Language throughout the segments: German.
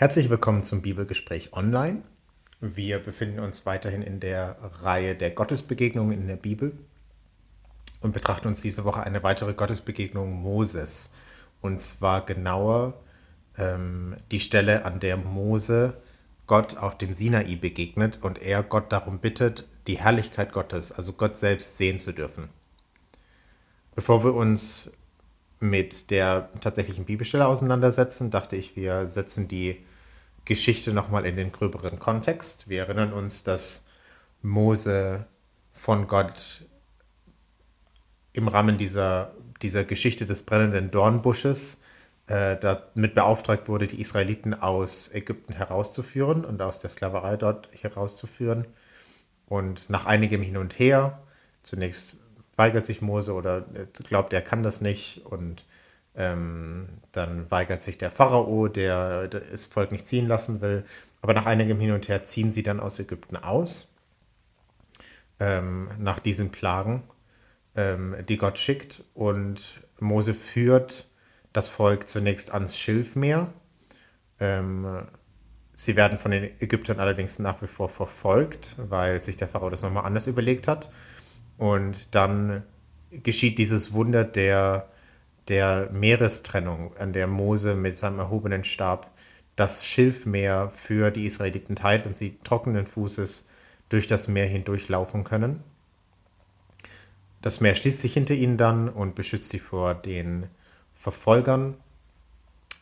Herzlich willkommen zum Bibelgespräch online. Wir befinden uns weiterhin in der Reihe der Gottesbegegnungen in der Bibel und betrachten uns diese Woche eine weitere Gottesbegegnung Moses. Und zwar genauer ähm, die Stelle, an der Mose Gott auf dem Sinai begegnet und er Gott darum bittet, die Herrlichkeit Gottes, also Gott selbst sehen zu dürfen. Bevor wir uns mit der tatsächlichen Bibelstelle auseinandersetzen, dachte ich, wir setzen die Geschichte nochmal in den gröberen Kontext. Wir erinnern uns, dass Mose von Gott im Rahmen dieser, dieser Geschichte des brennenden Dornbusches äh, damit beauftragt wurde, die Israeliten aus Ägypten herauszuführen und aus der Sklaverei dort herauszuführen. Und nach einigem Hin und Her, zunächst weigert sich Mose oder glaubt, er kann das nicht und ähm, dann weigert sich der Pharao, der das Volk nicht ziehen lassen will. Aber nach einigem Hin und Her ziehen sie dann aus Ägypten aus, ähm, nach diesen Plagen, ähm, die Gott schickt. Und Mose führt das Volk zunächst ans Schilfmeer. Ähm, sie werden von den Ägyptern allerdings nach wie vor verfolgt, weil sich der Pharao das nochmal anders überlegt hat. Und dann geschieht dieses Wunder der der Meerestrennung, an der Mose mit seinem erhobenen Stab das Schilfmeer für die Israeliten teilt und sie trockenen Fußes durch das Meer hindurchlaufen können. Das Meer schließt sich hinter ihnen dann und beschützt sie vor den Verfolgern.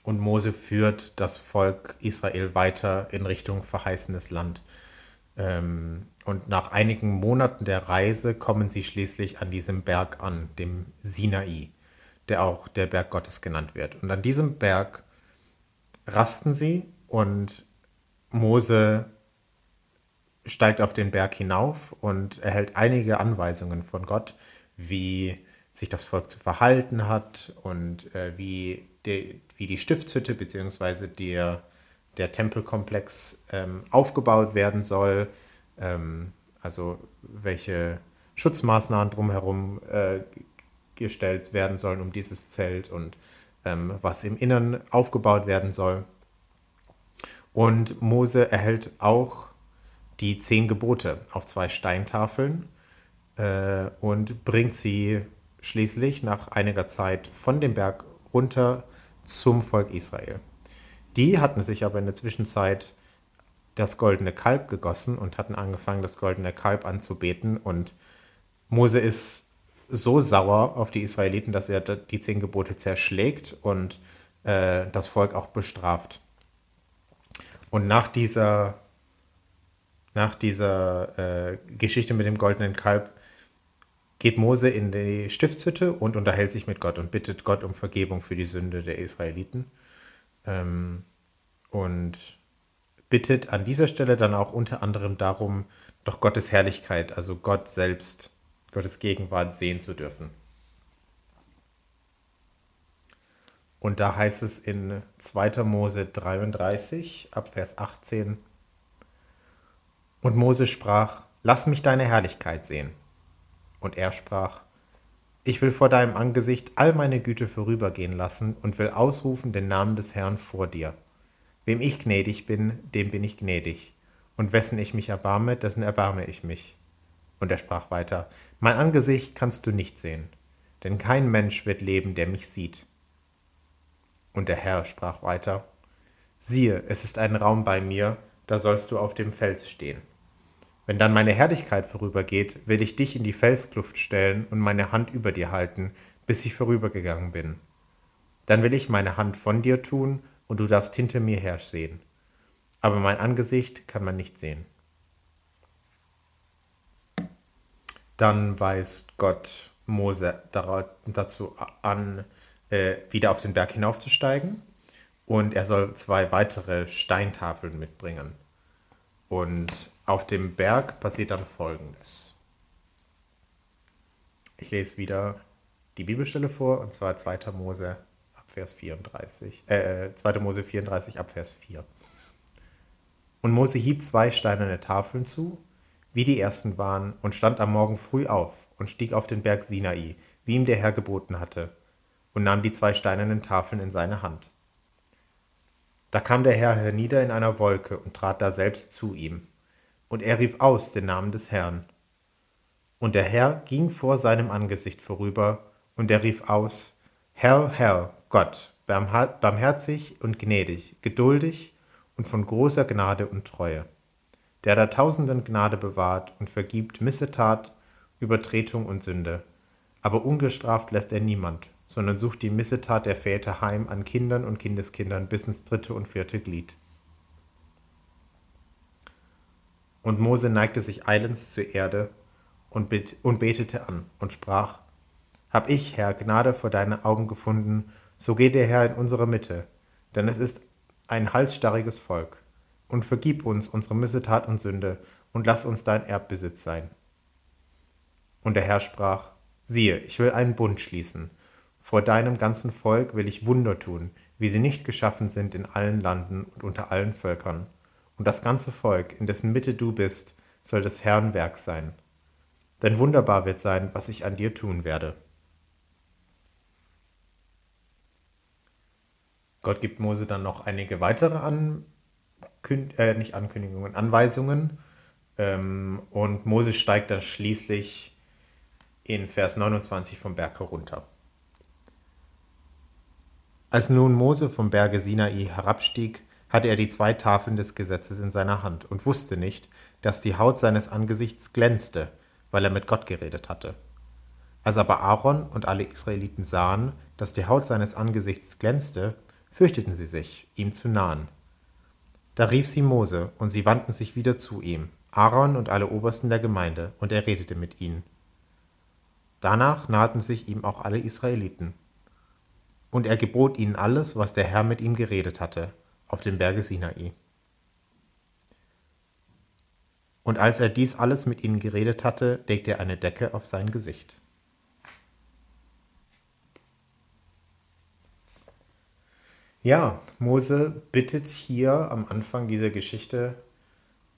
Und Mose führt das Volk Israel weiter in Richtung verheißenes Land. Ähm, und nach einigen Monaten der Reise kommen sie schließlich an diesem Berg an, dem Sinai der auch der Berg Gottes genannt wird. Und an diesem Berg rasten sie und Mose steigt auf den Berg hinauf und erhält einige Anweisungen von Gott, wie sich das Volk zu verhalten hat und äh, wie, de, wie die Stiftshütte bzw. Der, der Tempelkomplex ähm, aufgebaut werden soll, ähm, also welche Schutzmaßnahmen drumherum äh, gestellt werden sollen um dieses Zelt und ähm, was im Innern aufgebaut werden soll. Und Mose erhält auch die zehn Gebote auf zwei Steintafeln äh, und bringt sie schließlich nach einiger Zeit von dem Berg runter zum Volk Israel. Die hatten sich aber in der Zwischenzeit das goldene Kalb gegossen und hatten angefangen, das goldene Kalb anzubeten. Und Mose ist so sauer auf die Israeliten, dass er die zehn Gebote zerschlägt und äh, das Volk auch bestraft. Und nach dieser, nach dieser äh, Geschichte mit dem goldenen Kalb geht Mose in die Stiftshütte und unterhält sich mit Gott und bittet Gott um Vergebung für die Sünde der Israeliten. Ähm, und bittet an dieser Stelle dann auch unter anderem darum, doch Gottes Herrlichkeit, also Gott selbst, Gottes Gegenwart sehen zu dürfen. Und da heißt es in 2. Mose 33 ab Vers 18, und Mose sprach, lass mich deine Herrlichkeit sehen. Und er sprach, ich will vor deinem Angesicht all meine Güte vorübergehen lassen und will ausrufen den Namen des Herrn vor dir. Wem ich gnädig bin, dem bin ich gnädig, und wessen ich mich erbarme, dessen erbarme ich mich. Und er sprach weiter, Mein Angesicht kannst du nicht sehen, denn kein Mensch wird leben, der mich sieht. Und der Herr sprach weiter, Siehe, es ist ein Raum bei mir, da sollst du auf dem Fels stehen. Wenn dann meine Herrlichkeit vorübergeht, will ich dich in die Felskluft stellen und meine Hand über dir halten, bis ich vorübergegangen bin. Dann will ich meine Hand von dir tun, und du darfst hinter mir her sehen. Aber mein Angesicht kann man nicht sehen. Dann weist Gott Mose dazu an, äh, wieder auf den Berg hinaufzusteigen. Und er soll zwei weitere Steintafeln mitbringen. Und auf dem Berg passiert dann Folgendes. Ich lese wieder die Bibelstelle vor, und zwar 2. Mose ab Vers 34, äh, 2. Mose 34 ab Vers 4. Und Mose hieb zwei steinerne Tafeln zu, wie die ersten waren, und stand am Morgen früh auf und stieg auf den Berg Sinai, wie ihm der Herr geboten hatte, und nahm die zwei steinernen Tafeln in seine Hand. Da kam der Herr hernieder in einer Wolke und trat da selbst zu ihm. Und er rief aus den Namen des Herrn. Und der Herr ging vor seinem Angesicht vorüber, und er rief aus, Herr, Herr, Gott, barmherzig und gnädig, geduldig und von großer Gnade und Treue, der da tausenden Gnade bewahrt und vergibt Missetat, Übertretung und Sünde. Aber ungestraft lässt er niemand, sondern sucht die Missetat der Väter heim an Kindern und Kindeskindern bis ins dritte und vierte Glied. Und Mose neigte sich eilends zur Erde und, betete an und sprach, Hab ich, Herr, Gnade vor deinen Augen gefunden, so geh der Herr in unsere Mitte, denn es ist ein halsstarriges Volk. Und vergib uns unsere Missetat und Sünde, und lass uns dein Erbbesitz sein. Und der Herr sprach, siehe, ich will einen Bund schließen. Vor deinem ganzen Volk will ich Wunder tun, wie sie nicht geschaffen sind in allen Landen und unter allen Völkern. Und das ganze Volk, in dessen Mitte du bist, soll des Herrn Werk sein. Denn wunderbar wird sein, was ich an dir tun werde. Gott gibt Mose dann noch einige weitere Ankün äh, nicht Ankündigungen, Anweisungen. Ähm, und Mose steigt dann schließlich in Vers 29 vom Berg herunter. Als nun Mose vom Berge Sinai herabstieg, hatte er die zwei Tafeln des Gesetzes in seiner Hand und wusste nicht, dass die Haut seines Angesichts glänzte, weil er mit Gott geredet hatte. Als aber Aaron und alle Israeliten sahen, dass die Haut seines Angesichts glänzte, fürchteten sie sich, ihm zu nahen. Da rief sie Mose, und sie wandten sich wieder zu ihm, Aaron und alle Obersten der Gemeinde, und er redete mit ihnen. Danach nahten sich ihm auch alle Israeliten. Und er gebot ihnen alles, was der Herr mit ihm geredet hatte, auf dem Berge Sinai. Und als er dies alles mit ihnen geredet hatte, legte er eine Decke auf sein Gesicht. Ja, Mose bittet hier am Anfang dieser Geschichte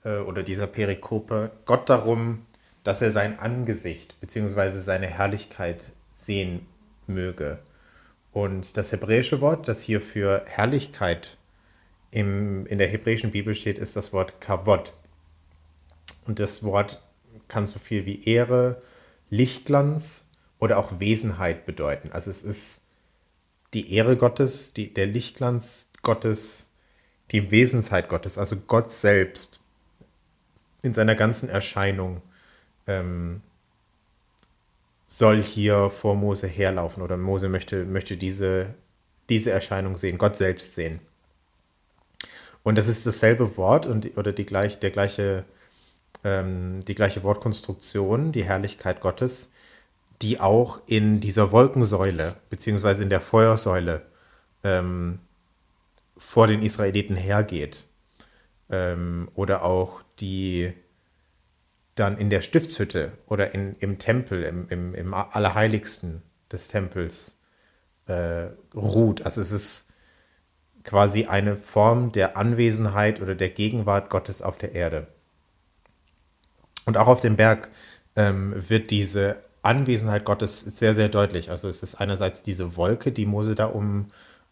äh, oder dieser Perikope Gott darum, dass er sein Angesicht bzw. seine Herrlichkeit sehen möge. Und das hebräische Wort, das hier für Herrlichkeit im, in der hebräischen Bibel steht, ist das Wort Kavod. Und das Wort kann so viel wie Ehre, Lichtglanz oder auch Wesenheit bedeuten. Also es ist die Ehre Gottes, die, der Lichtglanz Gottes, die Wesensheit Gottes, also Gott selbst in seiner ganzen Erscheinung ähm, soll hier vor Mose herlaufen oder Mose möchte, möchte diese, diese Erscheinung sehen, Gott selbst sehen. Und das ist dasselbe Wort und, oder die, gleich, der gleiche, ähm, die gleiche Wortkonstruktion, die Herrlichkeit Gottes, die auch in dieser Wolkensäule beziehungsweise in der Feuersäule ähm, vor den Israeliten hergeht. Ähm, oder auch die dann in der Stiftshütte oder in, im Tempel, im, im, im Allerheiligsten des Tempels äh, ruht. Also es ist quasi eine Form der Anwesenheit oder der Gegenwart Gottes auf der Erde. Und auch auf dem Berg ähm, wird diese Anwesenheit Gottes sehr, sehr deutlich. Also es ist einerseits diese Wolke, die Mose da um,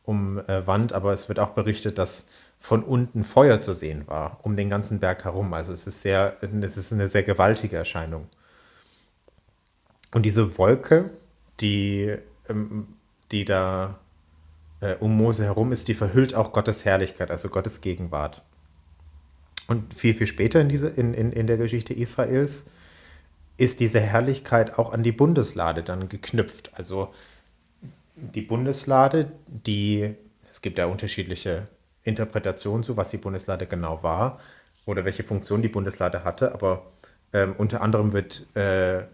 umwand, äh, aber es wird auch berichtet, dass von unten Feuer zu sehen war, um den ganzen Berg herum. Also es ist sehr, es ist eine sehr gewaltige Erscheinung. Und diese Wolke, die, ähm, die da äh, um Mose herum ist, die verhüllt auch Gottes Herrlichkeit, also Gottes Gegenwart. Und viel, viel später in, diese, in, in, in der Geschichte Israels ist diese Herrlichkeit auch an die Bundeslade dann geknüpft. Also die Bundeslade, die, es gibt ja unterschiedliche Interpretationen zu, was die Bundeslade genau war oder welche Funktion die Bundeslade hatte, aber ähm, unter anderem wird äh,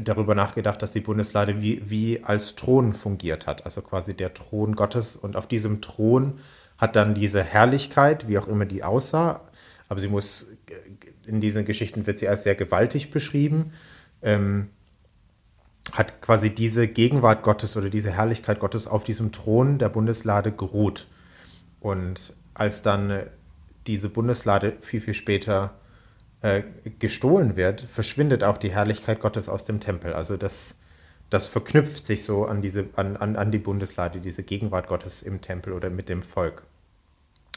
darüber nachgedacht, dass die Bundeslade wie, wie als Thron fungiert hat, also quasi der Thron Gottes und auf diesem Thron hat dann diese Herrlichkeit, wie auch immer die aussah, aber sie muss, in diesen Geschichten wird sie als sehr gewaltig beschrieben, ähm, hat quasi diese Gegenwart Gottes oder diese Herrlichkeit Gottes auf diesem Thron der Bundeslade geruht. Und als dann äh, diese Bundeslade viel, viel später äh, gestohlen wird, verschwindet auch die Herrlichkeit Gottes aus dem Tempel. Also das, das verknüpft sich so an, diese, an, an, an die Bundeslade, diese Gegenwart Gottes im Tempel oder mit dem Volk.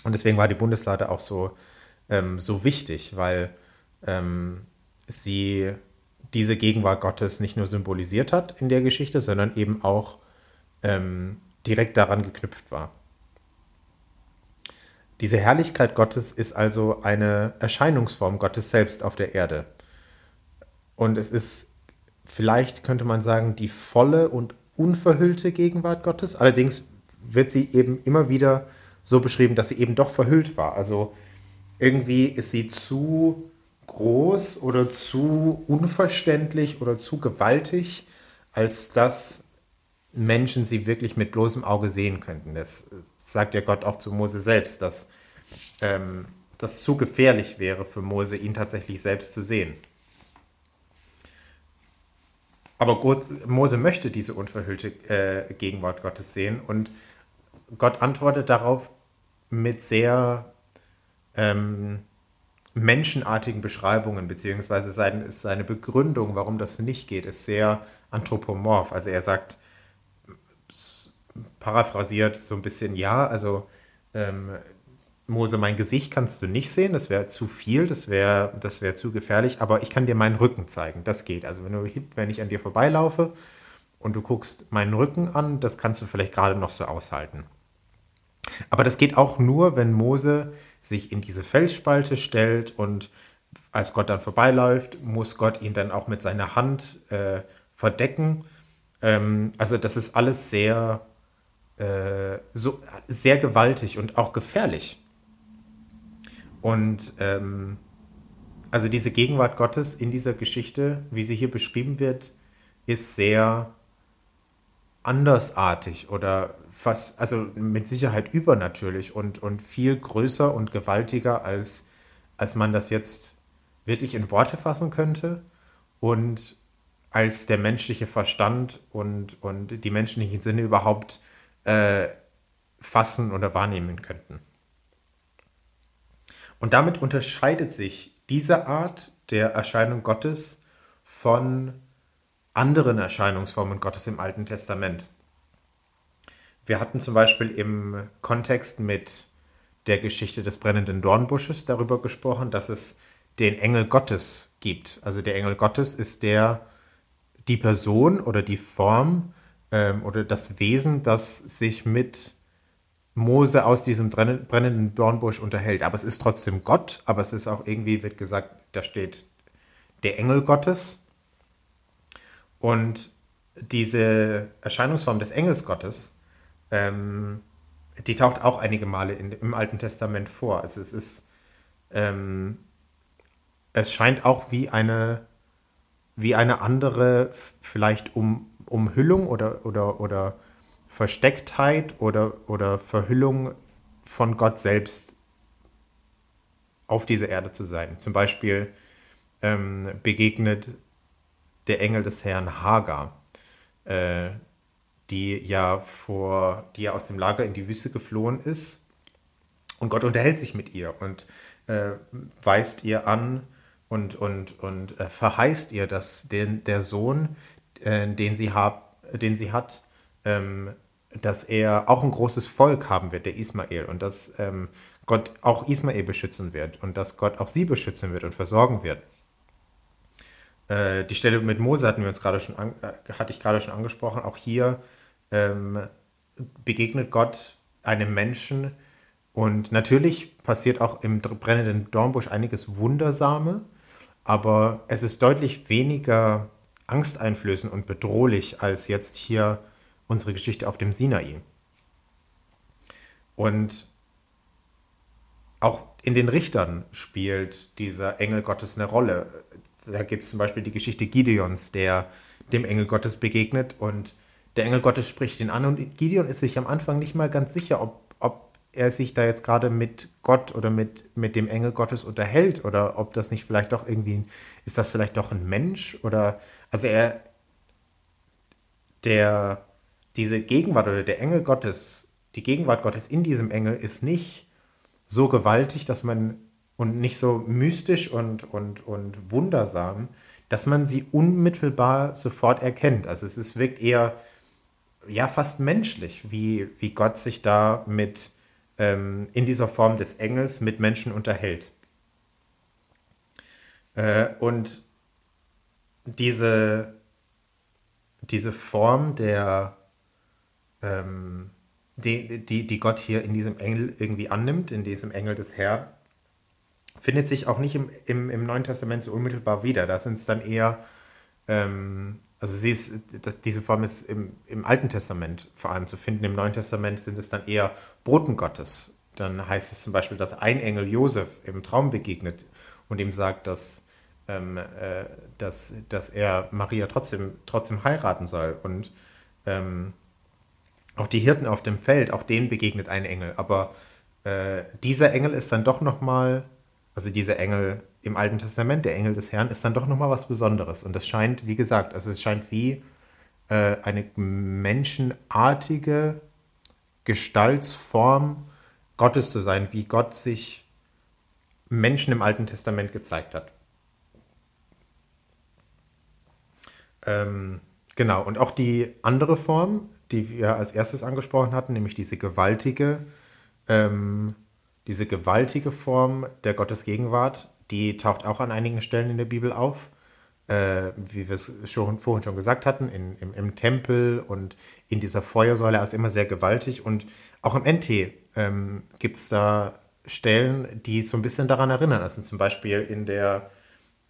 Und deswegen war die Bundeslade auch so, ähm, so wichtig, weil ähm, sie diese Gegenwart Gottes nicht nur symbolisiert hat in der Geschichte, sondern eben auch ähm, direkt daran geknüpft war. Diese Herrlichkeit Gottes ist also eine Erscheinungsform Gottes selbst auf der Erde. Und es ist, vielleicht könnte man sagen, die volle und unverhüllte Gegenwart Gottes. Allerdings wird sie eben immer wieder so beschrieben, dass sie eben doch verhüllt war. Also irgendwie ist sie zu groß oder zu unverständlich oder zu gewaltig, als dass Menschen sie wirklich mit bloßem Auge sehen könnten. Das sagt ja Gott auch zu Mose selbst, dass ähm, das zu gefährlich wäre für Mose, ihn tatsächlich selbst zu sehen. Aber Gott, Mose möchte diese unverhüllte äh, Gegenwart Gottes sehen und Gott antwortet darauf mit sehr ähm, menschenartigen Beschreibungen, beziehungsweise sein, seine Begründung, warum das nicht geht, ist sehr anthropomorph. Also er sagt, paraphrasiert so ein bisschen, ja, also ähm, Mose, mein Gesicht kannst du nicht sehen, das wäre zu viel, das wäre das wär zu gefährlich, aber ich kann dir meinen Rücken zeigen, das geht. Also wenn, du, wenn ich an dir vorbeilaufe und du guckst meinen Rücken an, das kannst du vielleicht gerade noch so aushalten. Aber das geht auch nur, wenn Mose sich in diese Felsspalte stellt und als Gott dann vorbeiläuft, muss Gott ihn dann auch mit seiner Hand äh, verdecken. Ähm, also das ist alles sehr, äh, so, sehr gewaltig und auch gefährlich. Und ähm, also diese Gegenwart Gottes in dieser Geschichte, wie sie hier beschrieben wird, ist sehr andersartig oder fast, also mit Sicherheit übernatürlich und, und viel größer und gewaltiger, als, als man das jetzt wirklich in Worte fassen könnte und als der menschliche Verstand und, und die menschlichen Sinne überhaupt äh, fassen oder wahrnehmen könnten. Und damit unterscheidet sich diese Art der Erscheinung Gottes von anderen Erscheinungsformen Gottes im Alten Testament. Wir hatten zum Beispiel im Kontext mit der Geschichte des brennenden Dornbusches darüber gesprochen, dass es den Engel Gottes gibt. Also der Engel Gottes ist der, die Person oder die Form ähm, oder das Wesen, das sich mit Mose aus diesem brennenden Dornbusch unterhält. Aber es ist trotzdem Gott, aber es ist auch irgendwie, wird gesagt, da steht der Engel Gottes. Und diese Erscheinungsform des Engels Gottes, ähm, die taucht auch einige Male in, im Alten Testament vor. Also es ist, ähm, es scheint auch wie eine, wie eine andere, vielleicht um, Umhüllung oder, oder, oder Verstecktheit oder, oder Verhüllung von Gott selbst auf dieser Erde zu sein. Zum Beispiel ähm, begegnet der Engel des Herrn Hagar, äh, die ja vor, die ja aus dem Lager in die Wüste geflohen ist. Und Gott unterhält sich mit ihr und äh, weist ihr an und, und, und äh, verheißt ihr, dass den, der Sohn, äh, den, sie hab, den sie hat, ähm, dass er auch ein großes Volk haben wird, der Ismael, und dass ähm, Gott auch Ismael beschützen wird und dass Gott auch sie beschützen wird und versorgen wird. Äh, die Stelle mit Mose hatten wir uns gerade schon an, äh, hatte ich gerade schon angesprochen. Auch hier ähm, begegnet Gott einem Menschen und natürlich passiert auch im brennenden Dornbusch einiges Wundersame, aber es ist deutlich weniger angsteinflößend und bedrohlich als jetzt hier unsere Geschichte auf dem Sinai. Und auch in den Richtern spielt dieser Engel Gottes eine Rolle. Da gibt es zum Beispiel die Geschichte Gideons, der dem Engel Gottes begegnet und der Engel Gottes spricht ihn an und Gideon ist sich am Anfang nicht mal ganz sicher, ob, ob er sich da jetzt gerade mit Gott oder mit, mit dem Engel Gottes unterhält oder ob das nicht vielleicht doch irgendwie, ist das vielleicht doch ein Mensch oder, also er, der diese Gegenwart oder der Engel Gottes, die Gegenwart Gottes in diesem Engel ist nicht so gewaltig, dass man und nicht so mystisch und, und, und wundersam, dass man sie unmittelbar sofort erkennt. Also es ist, wirkt eher ja fast menschlich, wie, wie Gott sich da mit, ähm, in dieser Form des Engels mit Menschen unterhält. Äh, und diese, diese Form der, ähm, die, die, die Gott hier in diesem Engel irgendwie annimmt, in diesem Engel des Herrn, findet sich auch nicht im, im, im Neuen Testament so unmittelbar wieder. Da sind es dann eher, ähm, also sie ist, das, diese Form ist im, im Alten Testament vor allem zu finden. Im Neuen Testament sind es dann eher Boten Gottes. Dann heißt es zum Beispiel, dass ein Engel Josef im Traum begegnet und ihm sagt, dass, ähm, äh, dass, dass er Maria trotzdem, trotzdem heiraten soll. Und ähm, auch die Hirten auf dem Feld, auch denen begegnet ein Engel. Aber äh, dieser Engel ist dann doch nochmal, also dieser Engel im Alten Testament, der Engel des Herrn, ist dann doch nochmal was Besonderes. Und das scheint, wie gesagt, also es scheint wie äh, eine menschenartige Gestaltsform Gottes zu sein, wie Gott sich Menschen im Alten Testament gezeigt hat. Ähm, genau, und auch die andere Form, die wir als erstes angesprochen hatten, nämlich diese gewaltige, ähm, diese gewaltige Form der Gottesgegenwart, die taucht auch an einigen Stellen in der Bibel auf. Äh, wie wir es schon, vorhin schon gesagt hatten, in, im, im, Tempel und in dieser Feuersäule, ist immer sehr gewaltig. Und auch im NT ähm, gibt es da Stellen, die so ein bisschen daran erinnern. Also zum Beispiel in der,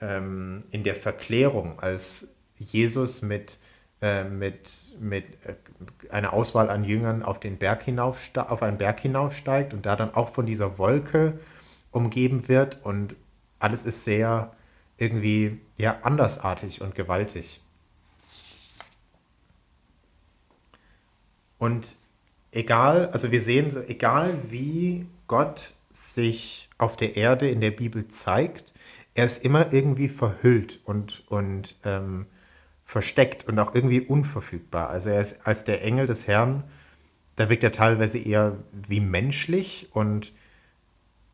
ähm, in der Verklärung, als Jesus mit äh, mit, mit äh, einer Auswahl an Jüngern auf, den Berg auf einen Berg hinaufsteigt und da dann auch von dieser Wolke umgeben wird und alles ist sehr irgendwie ja andersartig und gewaltig. Und egal, also wir sehen so, egal wie Gott sich auf der Erde in der Bibel zeigt, er ist immer irgendwie verhüllt und, und ähm, versteckt und auch irgendwie unverfügbar. Also er ist als der Engel des Herrn, da wirkt er teilweise eher wie menschlich und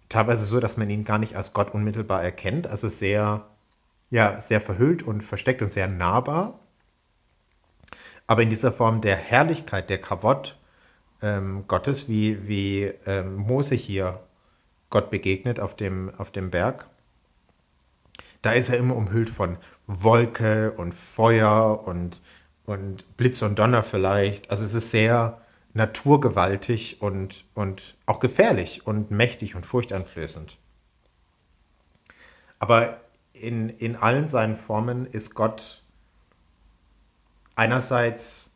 teilweise so, dass man ihn gar nicht als Gott unmittelbar erkennt. Also sehr, ja, sehr verhüllt und versteckt und sehr nahbar. Aber in dieser Form der Herrlichkeit, der Kavott ähm, Gottes, wie, wie ähm, Mose hier Gott begegnet auf dem, auf dem Berg, da ist er immer umhüllt von Wolke und Feuer und, und Blitz und Donner vielleicht. Also es ist sehr naturgewaltig und, und auch gefährlich und mächtig und furchteinflößend. Aber in, in allen seinen Formen ist Gott einerseits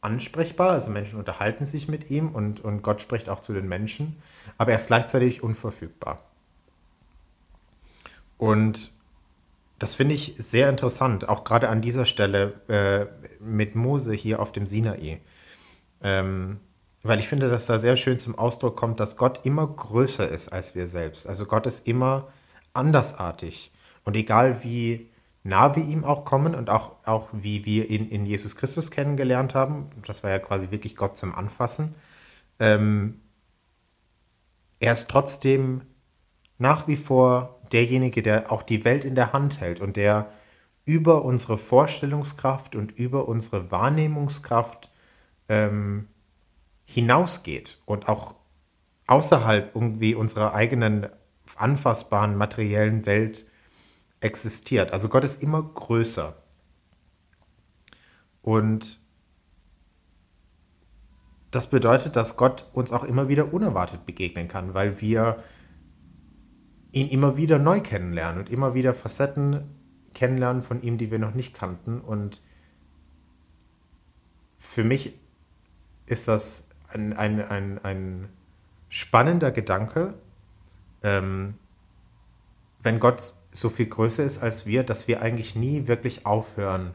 ansprechbar, also Menschen unterhalten sich mit ihm und, und Gott spricht auch zu den Menschen, aber er ist gleichzeitig unverfügbar. Und das finde ich sehr interessant, auch gerade an dieser Stelle äh, mit Mose hier auf dem Sinai. Ähm, weil ich finde, dass da sehr schön zum Ausdruck kommt, dass Gott immer größer ist als wir selbst. Also Gott ist immer andersartig. Und egal wie nah wir ihm auch kommen und auch, auch wie wir ihn in Jesus Christus kennengelernt haben, das war ja quasi wirklich Gott zum Anfassen, ähm, er ist trotzdem nach wie vor derjenige, der auch die Welt in der Hand hält und der über unsere Vorstellungskraft und über unsere Wahrnehmungskraft ähm, hinausgeht und auch außerhalb irgendwie unserer eigenen anfassbaren materiellen Welt existiert. Also Gott ist immer größer. Und das bedeutet, dass Gott uns auch immer wieder unerwartet begegnen kann, weil wir ihn immer wieder neu kennenlernen und immer wieder Facetten kennenlernen von ihm, die wir noch nicht kannten. Und für mich ist das ein, ein, ein, ein spannender Gedanke, ähm, wenn Gott so viel größer ist als wir, dass wir eigentlich nie wirklich aufhören,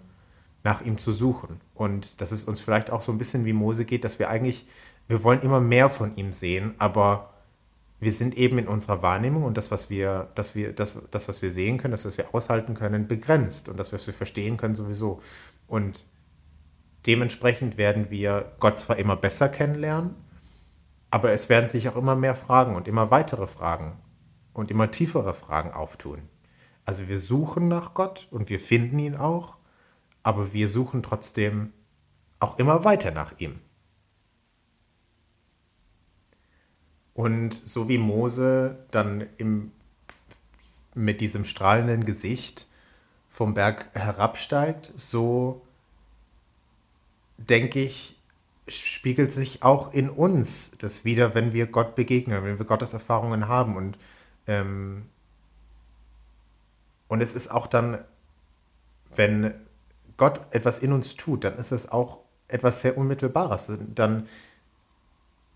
nach ihm zu suchen. Und dass es uns vielleicht auch so ein bisschen wie Mose geht, dass wir eigentlich, wir wollen immer mehr von ihm sehen, aber wir sind eben in unserer Wahrnehmung und das, was wir, dass wir, das, das, was wir sehen können, das, was wir aushalten können, begrenzt und das, was wir verstehen können, sowieso. Und dementsprechend werden wir Gott zwar immer besser kennenlernen, aber es werden sich auch immer mehr Fragen und immer weitere Fragen und immer tiefere Fragen auftun. Also wir suchen nach Gott und wir finden ihn auch, aber wir suchen trotzdem auch immer weiter nach ihm. Und so wie Mose dann im, mit diesem strahlenden Gesicht vom Berg herabsteigt, so denke ich, spiegelt sich auch in uns das wieder, wenn wir Gott begegnen, wenn wir Gottes Erfahrungen haben. Und, ähm, und es ist auch dann, wenn Gott etwas in uns tut, dann ist es auch etwas sehr Unmittelbares. Dann,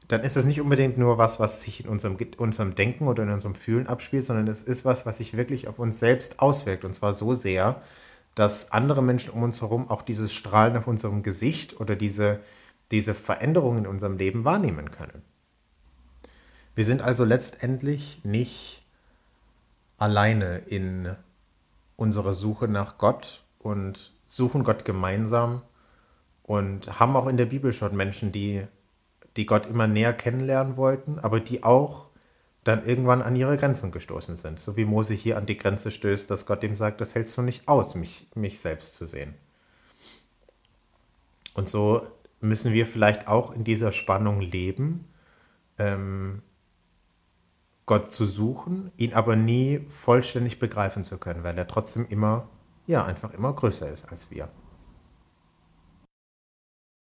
dann ist es nicht unbedingt nur was, was sich in unserem, unserem Denken oder in unserem Fühlen abspielt, sondern es ist was, was sich wirklich auf uns selbst auswirkt. Und zwar so sehr, dass andere Menschen um uns herum auch dieses Strahlen auf unserem Gesicht oder diese, diese Veränderungen in unserem Leben wahrnehmen können. Wir sind also letztendlich nicht alleine in unserer Suche nach Gott und suchen Gott gemeinsam und haben auch in der Bibel schon Menschen, die, die Gott immer näher kennenlernen wollten, aber die auch dann irgendwann an ihre Grenzen gestoßen sind. So wie Mose hier an die Grenze stößt, dass Gott ihm sagt, das hältst du nicht aus, mich, mich selbst zu sehen. Und so müssen wir vielleicht auch in dieser Spannung leben, ähm, Gott zu suchen, ihn aber nie vollständig begreifen zu können, weil er trotzdem immer ja, einfach immer größer ist als wir.